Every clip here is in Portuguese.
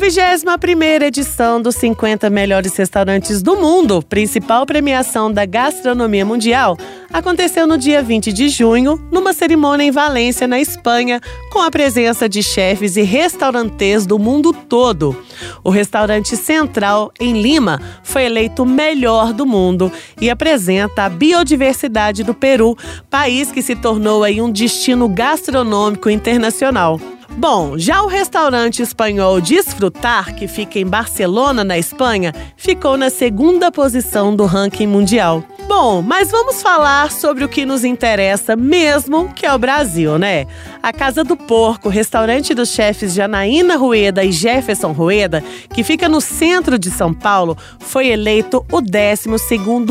A 21 edição dos 50 melhores restaurantes do mundo, principal premiação da gastronomia mundial, aconteceu no dia 20 de junho, numa cerimônia em Valência, na Espanha, com a presença de chefes e restaurantes do mundo todo. O restaurante Central, em Lima, foi eleito o melhor do mundo e apresenta a biodiversidade do Peru, país que se tornou aí um destino gastronômico internacional. Bom, já o restaurante espanhol Desfrutar, que fica em Barcelona, na Espanha, ficou na segunda posição do ranking mundial. Bom, mas vamos falar sobre o que nos interessa mesmo, que é o Brasil, né? A Casa do Porco, restaurante dos chefes Janaína Rueda e Jefferson Rueda, que fica no centro de São Paulo, foi eleito o 12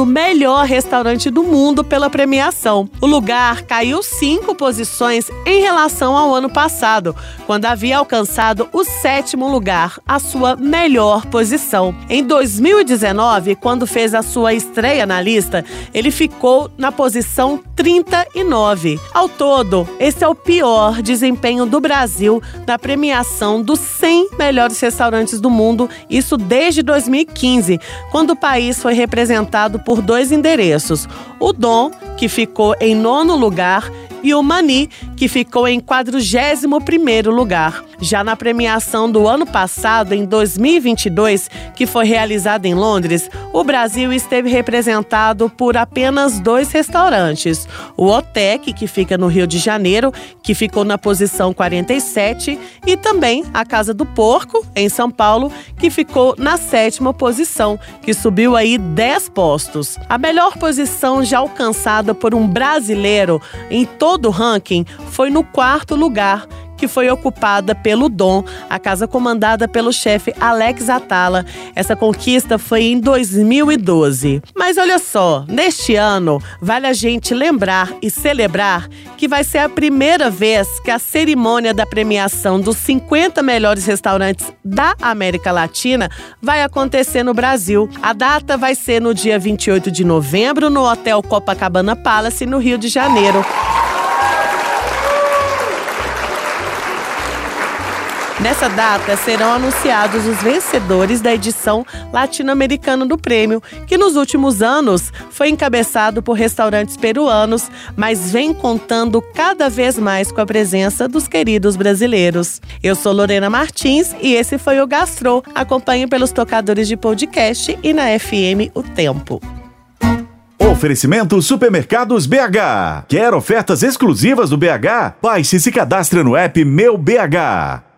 melhor restaurante do mundo pela premiação. O lugar caiu cinco posições em relação ao ano passado, quando havia alcançado o sétimo lugar, a sua melhor posição. Em 2019, quando fez a sua estreia na lista, ele ficou na posição 39. Ao todo, esse é o pior desempenho do Brasil na premiação dos 100 melhores restaurantes do mundo, isso desde 2015, quando o país foi representado por dois endereços: o Dom, que ficou em nono lugar, e o Mani, que ficou em 41º lugar. Já na premiação do ano passado, em 2022, que foi realizada em Londres, o Brasil esteve representado por apenas dois restaurantes. O Otec, que fica no Rio de Janeiro, que ficou na posição 47, e também a Casa do Porco, em São Paulo, que ficou na sétima posição, que subiu aí 10 postos. A melhor posição já alcançada por um brasileiro em todo o ranking foi no quarto lugar, que foi ocupada pelo Dom, a casa comandada pelo chefe Alex Atala. Essa conquista foi em 2012. Mas olha só, neste ano, vale a gente lembrar e celebrar que vai ser a primeira vez que a cerimônia da premiação dos 50 melhores restaurantes da América Latina vai acontecer no Brasil. A data vai ser no dia 28 de novembro no Hotel Copacabana Palace, no Rio de Janeiro. Nessa data serão anunciados os vencedores da edição latino-americana do prêmio, que nos últimos anos foi encabeçado por restaurantes peruanos, mas vem contando cada vez mais com a presença dos queridos brasileiros. Eu sou Lorena Martins e esse foi o Gastro. Acompanhe pelos tocadores de podcast e na FM O Tempo. Oferecimento Supermercados BH. Quer ofertas exclusivas do BH? Baixe e se cadastre no app Meu BH.